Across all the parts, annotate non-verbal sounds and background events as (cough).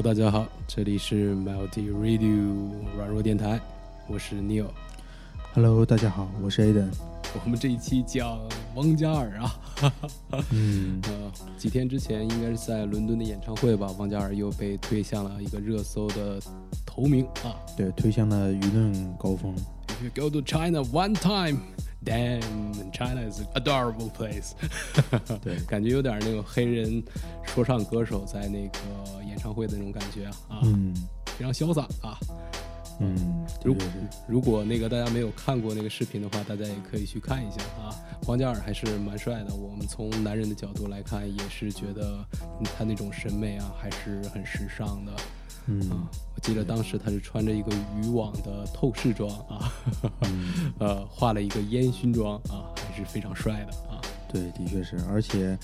Hello，大家好，这里是 Melody Radio 软弱电台，我是 Neil。Hello，大家好，我是 Aden。我们这一期讲王嘉尔啊，嗯，(laughs) 呃，几天之前应该是在伦敦的演唱会吧，王嘉尔又被推向了一个热搜的头名啊。对，推向了舆论高峰。If you go to China one time, damn, China is adorable place。(laughs) 对感觉有点那个黑人说唱歌手在那个演唱会的那种感觉啊，啊嗯非常潇洒啊。嗯，如果如果那个大家没有看过那个视频的话，大家也可以去看一下啊。黄嘉尔还是蛮帅的，我们从男人的角度来看，也是觉得嗯他那种审美啊，还是很时尚的嗯啊。我记得当时他是穿着一个渔网的透视装啊，嗯，(laughs) 呃，画了一个烟熏妆啊，还是非常帅的啊。对，的确是。而且，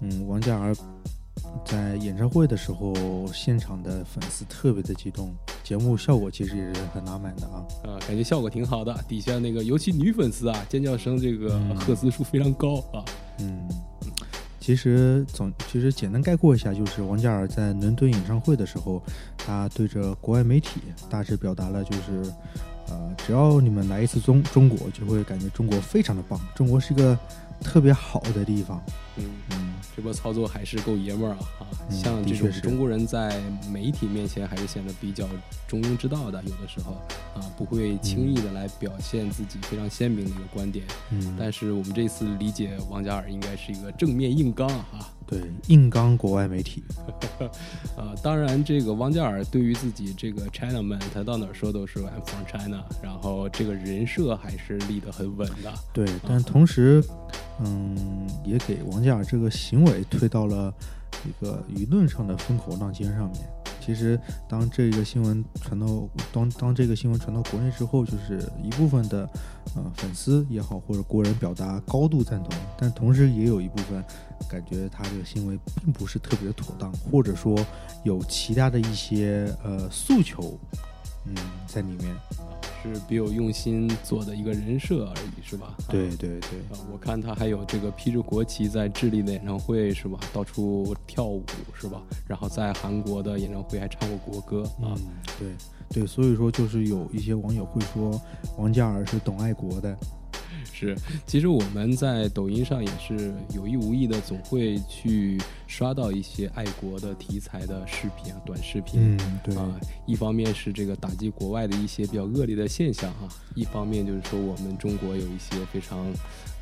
嗯，王嘉尔在演唱会的时候，现场的粉丝特别的激动，节目效果其实也是很拉满的啊。啊，感觉效果挺好的，底下那个尤其女粉丝啊，尖叫声这个嗯赫兹数非常高啊。嗯，其实总其实简单概括一下，就是王嘉尔在伦敦演唱会的时候，他对着国外媒体大致表达了就是，呃，只要你们来一次中中国，就会感觉中国非常的棒，中国是一个特别好的地方。嗯。嗯，这波操作还是够爷们儿啊！啊，嗯像这种中国人在媒体面前还是显得比较中庸之道的，有的时候啊，不会轻易的来表现自己非常鲜明的一个观点。嗯，但是我们这次理解王嘉尔应该是一个正面硬刚啊！对，硬刚国外媒体。(laughs) 呃，当然，这个王嘉尔对于自己这个 China man，他到哪儿说都是 I'm from China，然后这个人设还是立得很稳的。对，但同时，嗯，也给王嘉尔这个行为推到了一个舆论上的风口浪尖上面。其实，当这个新闻传到当当这个新闻传到国内之后，就是一部分的呃粉丝也好，或者国人表达高度赞同，但同时也有一部分感觉他这个行为并不是特别妥当，或者说有其他的一些呃诉求，嗯，在里面。是别有用心做的一个人设而已，是吧？对对对，啊，我看他还有这个披着国旗在智利的演唱会是吧？到处跳舞是吧？然后在韩国的演唱会还唱过国歌啊。嗯，对对，所以说就是有一些网友会说王嘉尔是懂爱国的，是，其实我们在抖音上也是有意无意的，总会去刷到一些爱国的题材的视频啊、短视频。嗯，对，啊，一方面是这个打击国外的一些比较恶劣的现象啊，一方面就是说我们中国有一些非常，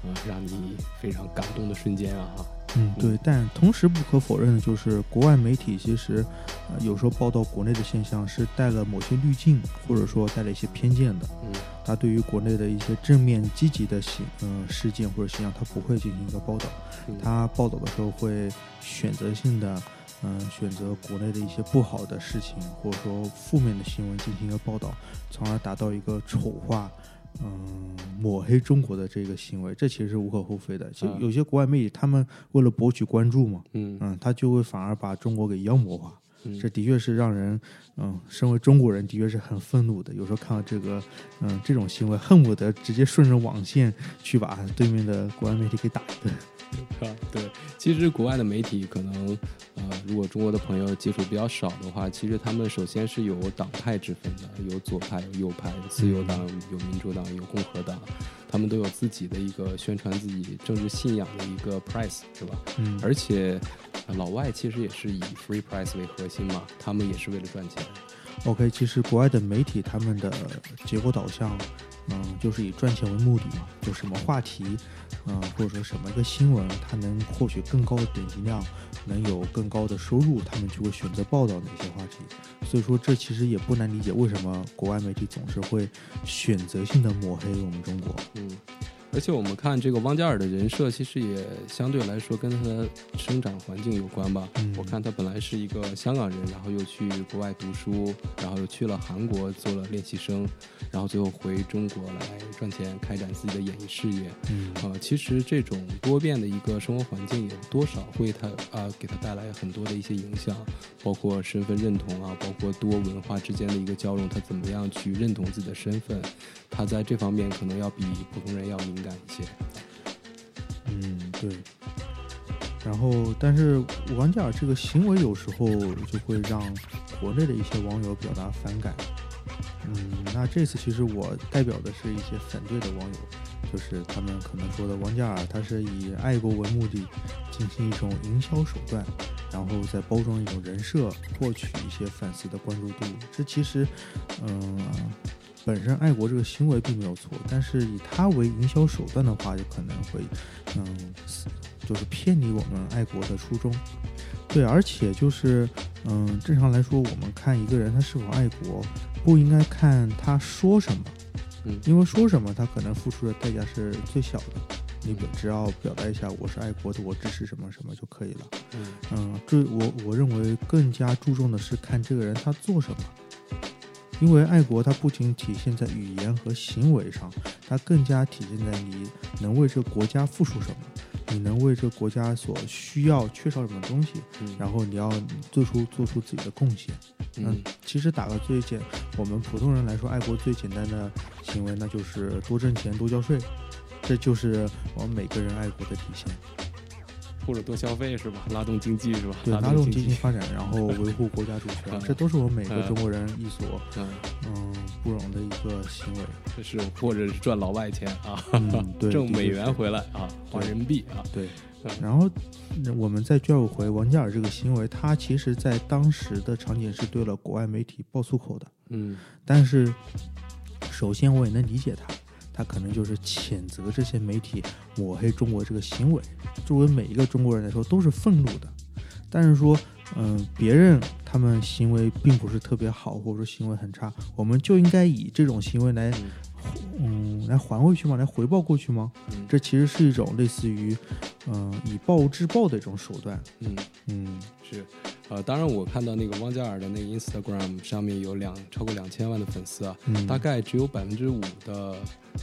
呃，让你非常感动的瞬间啊，哈，嗯，对，但同时不可否认的就是，国外媒体其实，呃，有时候报道国内的现象是带了某些滤镜，或者说带了一些偏见的。嗯他对于国内的一些正面积极的形，呃，事件或者现象，他不会进行一个报道。嗯他报道的时候会选择性的，嗯、选择国内的一些不好的事情，或者说负面的新闻进行一个报道，从而达到一个丑化，嗯、抹黑中国的这个行为，这其实是无可厚非的。其实有些国外媒体，他们为了博取关注嘛，嗯嗯，他就会反而把中国给妖魔化。嗯这的确是让人，嗯，身为中国人的确是很愤怒的。有时候看到这个，嗯，这种行为，恨不得直接顺着网线去把对面的国外媒体给打一顿。(laughs) 啊，对，其实国外的媒体可能，呃，如果中国的朋友接触比较少的话，其实他们首先是有党派之分的，有左派、有右派，有自由党、有民主党、有共和党，他们都有自己的一个宣传自己政治信仰的一个 price，是吧？嗯，而且，呃老外其实也是以 free price 为核心嘛，他们也是为了赚钱。OK，其实国外的媒体他们的结果导向，嗯，就是以赚钱为目的嘛，就什么话题，嗯，或者说什么一个新闻，它能获取更高的点击量，能有更高的收入，他们就会选择报道哪些话题。所以说，这其实也不难理解为什么国外媒体总是会选择性的抹黑我们中国。嗯，而且我们看这个汪嘉尔的人设，其实也相对来说跟他的生长环境有关吧。嗯我看他本来是一个香港人，然后又去国外读书，然后又去了韩国做了练习生，然后最后回中国来赚钱，开展自己的演艺事业。嗯呃，其实这种多变的一个生活环境，有多少会他啊、给他带来很多的一些影响，包括身份认同啊，包括多文化之间的一个交融，他怎么样去认同自己的身份，他在这方面可能要比普通人要敏感一些。嗯，对。然后，但是王嘉尔这个行为有时候就会让国内的一些网友表达反感。嗯，那这次其实我代表的是一些反对的网友，就是他们可能说的王嘉尔他是以爱国为目的进行一种营销手段，然后再包装一种人设，获取一些粉丝的关注度。这其实，嗯，本身爱国这个行为并没有错，但是以他为营销手段的话，就可能会，嗯，就是偏离我们爱国的初衷。对，而且就是，嗯，正常来说，我们看一个人他是否爱国。不应该看他说什么，嗯，因为说什么他可能付出的代价是最小的，你只要表达一下我是爱国的，我支持什么什么就可以了，嗯嗯，这我我认为更加注重的是看这个人他做什么，因为爱国它不仅体现在语言和行为上，它更加体现在你能为这个国家付出什么。你能为这个国家所需要缺少什么东西，然后你要做出做出自己的贡献。嗯，其实打个最简，我们普通人来说，爱国最简单的行为，那就是多挣钱、多交税，这就是我们每个人爱国的体现。或者多消费是吧？拉动经济是吧？对，拉动经济发展，然后维护国家主权，(laughs) 这都是我们每个中国人一所嗯不容的一个行为。这是或者是赚老外钱啊，(laughs) 对，挣美元回来啊，换人民币啊。对。然后我们再转回王嘉尔这个行为，他其实在当时的场景是对了国外媒体爆粗口的。嗯。但是，首先我也能理解他。他可能就是谴责这些媒体抹黑中国这个行为，作为每一个中国人来说都是愤怒的。但是说，嗯，别人他们行为并不是特别好，或者说行为很差，我们就应该以这种行为来，嗯，来还回去吗？来回报过去吗？这其实是一种类似于，嗯，以暴制暴的一种手段。嗯嗯，是。呃，当然，我看到那个汪嘉尔的那个 Instagram 上面有两超过两千万的粉丝啊，大概只有百分之五的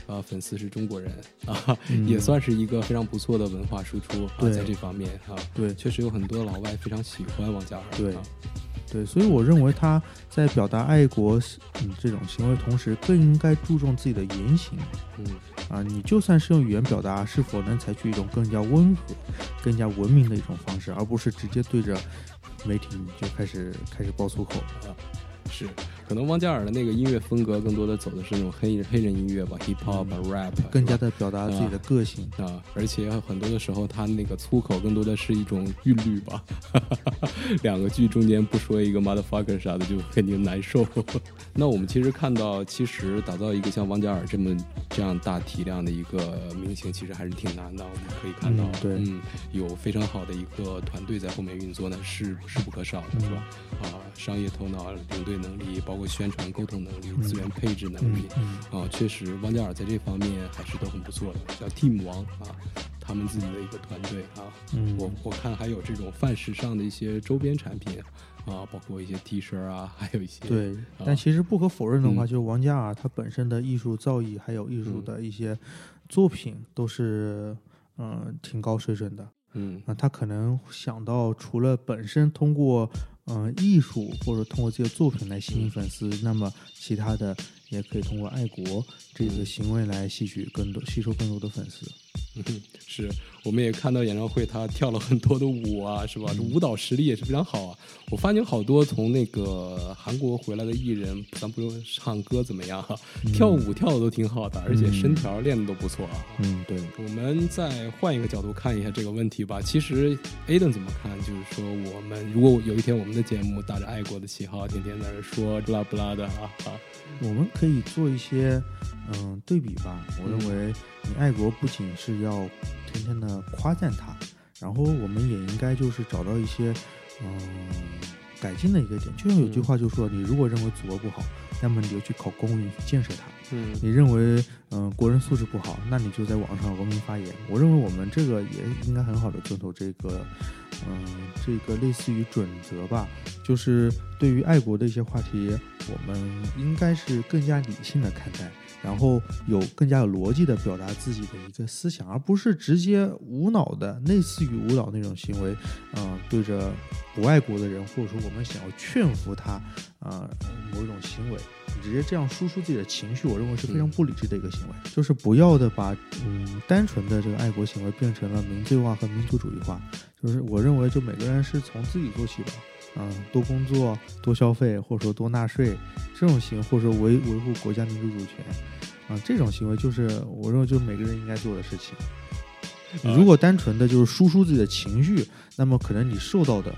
呃粉丝是中国人啊，(laughs) 也算是一个非常不错的文化输出啊，在这方面啊，对，确实有很多老外非常喜欢汪嘉尔，对，对，所以我认为他在表达爱国嗯这种行为同时，更应该注重自己的言行，嗯，啊，你就算是用语言表达，是否能采取一种更加温和、更加文明的一种方式，而不是直接对着。媒体就开始开始爆粗口了，是，可能汪嘉尔的那个音乐风格更多的走的是那种黑黑人音乐吧，hip hop rap，更加的表达自己的个性啊，而且很多的时候他那个粗口更多的是一种韵律吧，(laughs) 两个句中间不说一个 motherfucker 啥的就肯定难受。(laughs) 那我们其实看到，其实打造一个像汪嘉尔这么这样大体量的一个明星，其实还是挺难的。我们可以看到，对，嗯，有非常好的一个团队在后面运作呢，是是不可少的，是吧？啊，商业头脑、领队能力，包括宣传沟通能力、资源配置能力，啊，确实，王嘉尔在这方面还是都很不错的。叫 Team 王啊，他们自己的一个团队啊，嗯我我看还有这种泛时尚的一些周边产品。啊，包括一些 T 恤啊，还有一些对，但其实不可否认的话，就是王嘉尔他本身的艺术造诣，还有艺术的一些作品，都是嗯挺高水准的。嗯，那，他可能想到除了本身通过嗯艺术或者通过这些作品来吸引粉丝，那么其他的也可以通过爱国这个行为来吸取更多、吸收更多的粉丝。嗯，(laughs) 是，我们也看到演唱会，他跳了很多的舞啊，是吧？这舞蹈实力也是非常好啊。我发现好多从那个韩国回来的艺人，咱不用唱歌怎么样哈，跳舞跳的都挺好的，而且身条练的都不错啊。嗯，对。我们再换一个角度看一下这个问题吧。其实 Aden 怎么看？就是说，我们如果有一天我们的节目打着爱国的旗号，天天在那说不拉不拉的啊啊，我们可以做一些嗯对比吧。我认为。你爱国不仅是要天天的夸赞他，然后我们也应该就是找到一些嗯改进的一个点。就像有句话就说，你如果认为祖国不好，那么你就去考公务员去建设它。嗯，你认为嗯国人素质不好，那你就在网上文明发言。我认为我们这个也应该很好的遵守这个嗯这个类似于准则吧，就是对于爱国的一些话题，我们应该是更加理性的看待。然后有更加有逻辑的表达自己的一个思想，而不是直接无脑的类似于无脑那种行为，嗯，对着不爱国的人，或者说我们想要劝服他，啊，某一种行为，你直接这样输出自己的情绪，我认为是非常不理智的一个行为。就是不要的把嗯单纯的这个爱国行为变成了民粹化和民族主义化。就是我认为，就每个人是从自己做起吧。嗯，多工作、多消费，或者说多纳税，这种行为，或者说维维护国家民主主权，啊，这种行为就是我认为就是每个人应该做的事情。你如果单纯的就是输出自己的情绪，那么可能你受到的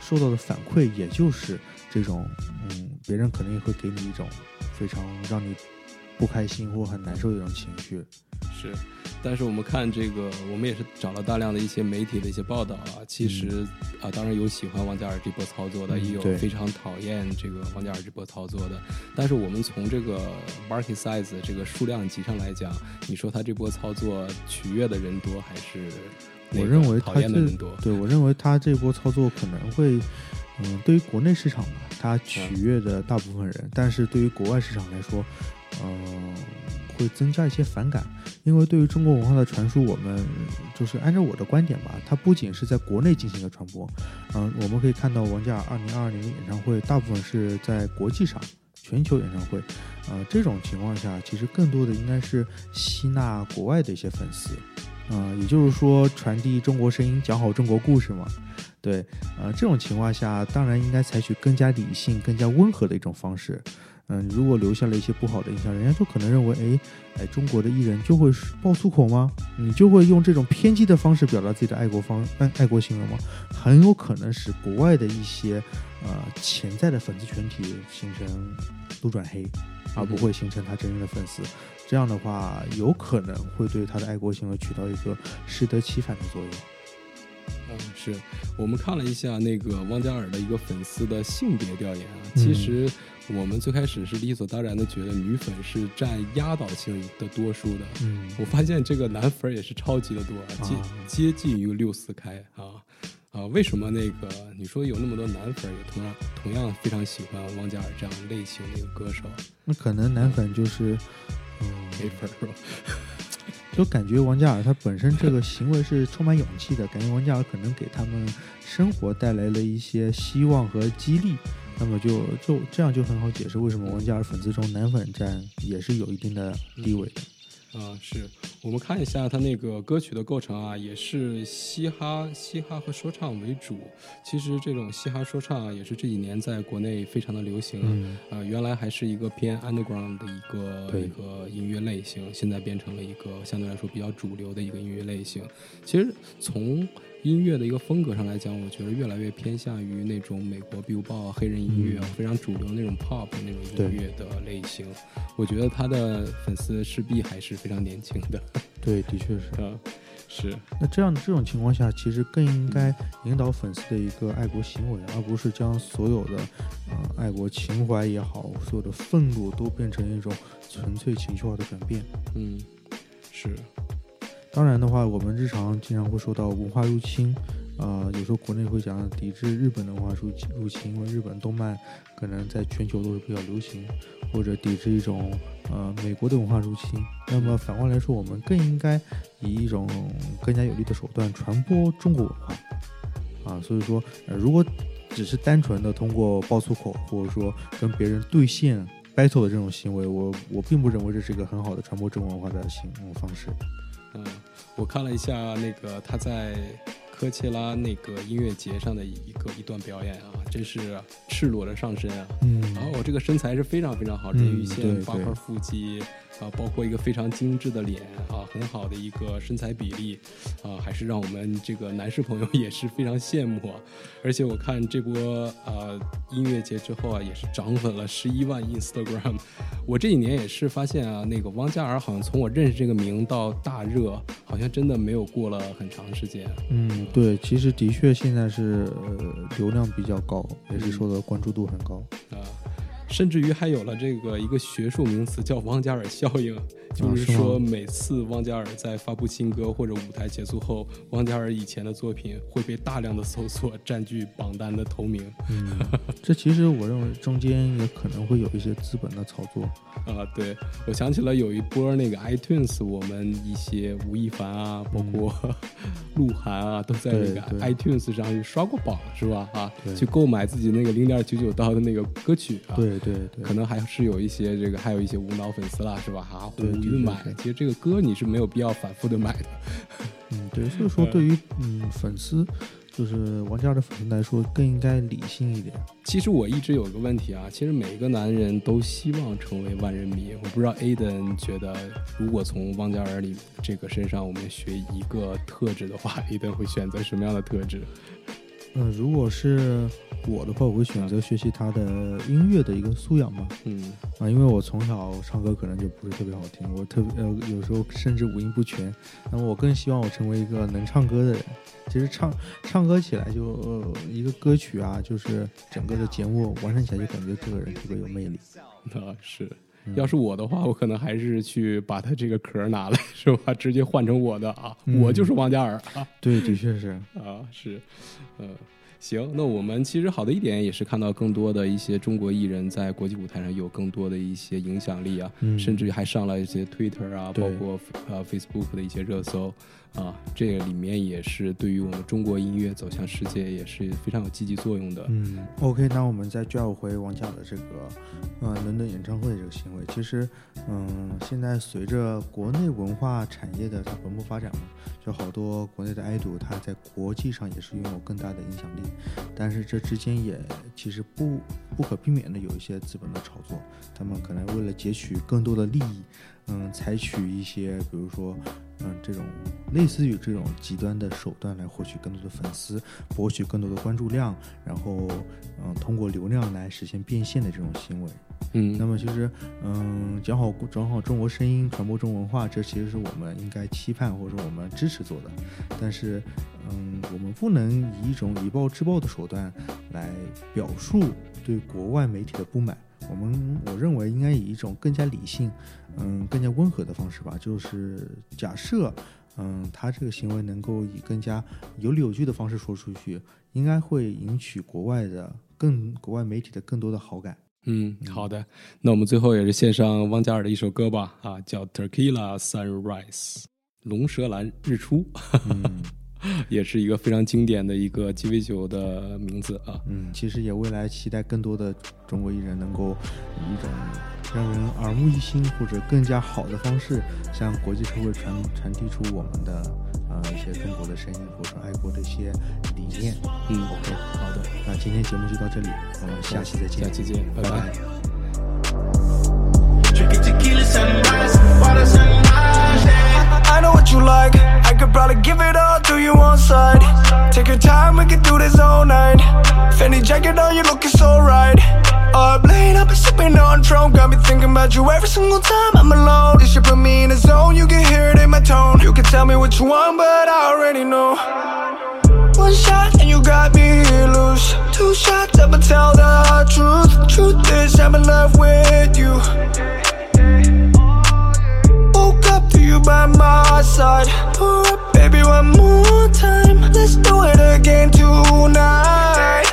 受到的反馈也就是这种，嗯，别人可能也会给你一种非常让你不开心或很难受的一种情绪。是，但是我们看这个，我们也是找了大量的一些媒体的一些报道啊。其实啊，当然有喜欢王嘉尔这波操作的，也有非常讨厌这个王嘉尔这波操作的。但是我们从这个 market size 这个数量级上来讲，你说他这波操作取悦的人多还是？我认为讨厌的人多。对我认为他这波操作可能会，嗯，对于国内市场吧，他取悦的大部分人，但是对于国外市场来说，嗯。会增加一些反感，因为对于中国文化的传输，我们就是按照我的观点吧，它不仅是在国内进行的传播，嗯，我们可以看到王嘉尔二零二二年的演唱会，大部分是在国际上全球演唱会，呃，这种情况下，其实更多的应该是吸纳国外的一些粉丝，嗯，也就是说传递中国声音，讲好中国故事嘛，对，呃，这种情况下，当然应该采取更加理性、更加温和的一种方式。嗯，如果留下了一些不好的印象，人家就可能认为，哎，哎，中国的艺人就会爆粗口吗？你就会用这种偏激的方式表达自己的爱国方爱爱国行为吗？很有可能使国外的一些呃潜在的粉丝群体形成路转黑，而不会形成他真正的粉丝。这样的话，有可能会对他的爱国行为起到一个适得其反的作用。嗯，是我们看了一下那个汪嘉尔的一个粉丝的性别调研啊，其实。我们最开始是理所当然的觉得女粉是占压倒性的多数的，嗯，我发现这个男粉也是超级的多，接接近于六四开啊啊！为什么那个你说有那么多男粉也同样同样非常喜欢汪嘉尔这样类型的一个歌手？那可能男粉就是嗯没粉是吧？(laughs) 就感觉王嘉尔他本身这个行为是充满勇气的，感觉王嘉尔可能给他们生活带来了一些希望和激励。那么就就这样就很好解释为什么王嘉尔粉丝中男粉占也是有一定的地位的。啊，是我们看一下他那个歌曲的构成啊，也是嘻哈、嘻哈和说唱为主。其实这种嘻哈说唱啊也是这几年在国内非常的流行。嗯。呃，原来还是一个偏 underground 的一个一个音乐类型，现在变成了一个相对来说比较主流的一个音乐类型。其实从音乐的一个风格上来讲，我觉得越来越偏向于那种美国 Billboard 黑人音乐非常主流那种 pop 那种音乐的类型。我觉得他的粉丝势必还是非常年轻的。(laughs) 对，的确是。啊，是。那这样的这种情况下，其实更应该引导粉丝的一个爱国行为，而不是将所有的呃爱国情怀也好，所有的愤怒都变成一种纯粹情绪化的转变。嗯，是。当然的话，我们日常经常会说到文化入侵，呃，有时候国内会讲抵制日本的文化入入侵，因为日本动漫可能在全球都是比较流行，或者抵制一种呃美国的文化入侵。那么反过来说，我们更应该以一种更加有力的手段传播中国文化，啊，所以说，呃，如果只是单纯的通过爆粗口，或者说跟别人对线 battle 的这种行为，我我并不认为这是一个很好的传播中国文化的行方式。嗯，我看了一下那个他在科切拉那个音乐节上的一个一段表演啊，真是赤裸的上身啊，嗯，然后我这个身材是非常非常好，人鱼线、八块腹肌。啊，包括一个非常精致的脸啊，很好的一个身材比例啊，还是让我们这个男士朋友也是非常羡慕啊。而且我看这波啊音乐节之后啊，也是涨粉了十一万 Instagram。我这几年也是发现啊，那个汪嘉尔好像从我认识这个名到大热，好像真的没有过了很长时间。嗯，对，其实的确现在是呃流量比较高，也是受到关注度很高。啊。甚至于还有了这个一个学术名词叫汪嘉尔效应，就是说每次汪嘉尔在发布新歌或者舞台结束后，汪嘉尔以前的作品会被大量的搜索，占据榜单的头名。嗯，(laughs) 这其实我认为中间也可能会有一些资本的操作。啊，对，我想起了有一波那个 iTunes，我们一些吴亦凡啊，包括 (laughs) 鹿晗啊，都在那个 iTunes 上刷过榜，是吧？啊，去购买自己那个零点九九刀的那个歌曲啊。对。对对对，可能还是有一些这个，还有一些无脑粉丝啦，是吧？哈，对胡于买其实这个歌你是没有必要反复的买的。嗯，(laughs) 对，所以说对于嗯粉丝，就是王嘉尔的粉丝来说，更应该理性一点。其实我一直有个问题啊，其实每个男人都希望成为万人迷。我不知道 Aden 觉得，如果从汪嘉尔里这个身上我们学一个特质的话，Aden 会选择什么样的特质？嗯，如果是我的话，我会选择学习他的音乐的一个素养吧。嗯啊，因为我从小唱歌可能就不是特别好听，我特别呃有时候甚至五音不全。那么我更希望我成为一个能唱歌的人。其实唱唱歌起来就、呃、一个歌曲啊，就是整个的节目完成起来就感觉这个人特别有魅力。那，是。嗯要是我的话，我可能还是去把他这个壳拿来，是吧？直接换成我的啊，嗯我就是王嘉尔啊。对，的确是。啊，是，呃，行，那我们其实好的一点也是看到更多的一些中国艺人在国际舞台上有更多的一些影响力啊，嗯甚至还上了一些 Twitter 啊，包括呃 Facebook 的一些热搜啊，这个里面也是对于我们中国音乐走向世界也是非常有积极作用的。嗯，OK，那我们再拽回王嘉尔的这个，呃，伦敦演唱会的这个行为，其实，嗯，现在随着国内文化产业的它蓬勃发展嘛，就好多国内的爱豆，他在国际上也是拥有更大的影响力，但是这之间也其实不不可避免的有一些资本的炒作，他们可能为了截取更多的利益，嗯，采取一些比如说。嗯，这种类似于这种极端的手段来获取更多的粉丝，博取更多的关注量，然后嗯，通过流量来实现变现的这种行为。嗯，那么其实嗯，讲好讲好中国声音，传播中文化，这其实是我们应该期盼或者说我们支持做的。但是嗯，我们不能以一种以暴制暴的手段来表述对国外媒体的不满。我们我认为应该以一种更加理性，嗯，更加温和的方式吧。就是假设，嗯，他这个行为能够以更加有理有据的方式说出去，应该会引起国外的更国外媒体的更多的好感。嗯，好的，那我们最后也是献上汪嘉尔的一首歌吧，啊，叫《Tequila Sunrise》，龙舌兰日出。(laughs) 嗯 (laughs) 也是一个非常经典的一个鸡尾酒的名字啊。嗯，其实也未来期待更多的中国艺人能够以一种让人耳目一新或者更加好的方式，向国际社会传传递出我们的呃一些中国的声音或者爱国的一些理念。嗯 OK，好的，那今天节目就到这里，我们下期再见，下期见，拜拜。拜拜 what you like. I could probably give it all to you on side. Take your time, we can do this all night. Fendi jacket on, you looking so right. Up late, I've been sipping on Tron. Got me thinking about you every single time I'm alone. This should put me in a zone, you can hear it in my tone. You can tell me what you want, but I already know. One shot and you got me loose. Two shots, I'ma tell the truth. Truth is, I'm in love with you you by my side. Pour baby, one more time. Let's do it again tonight.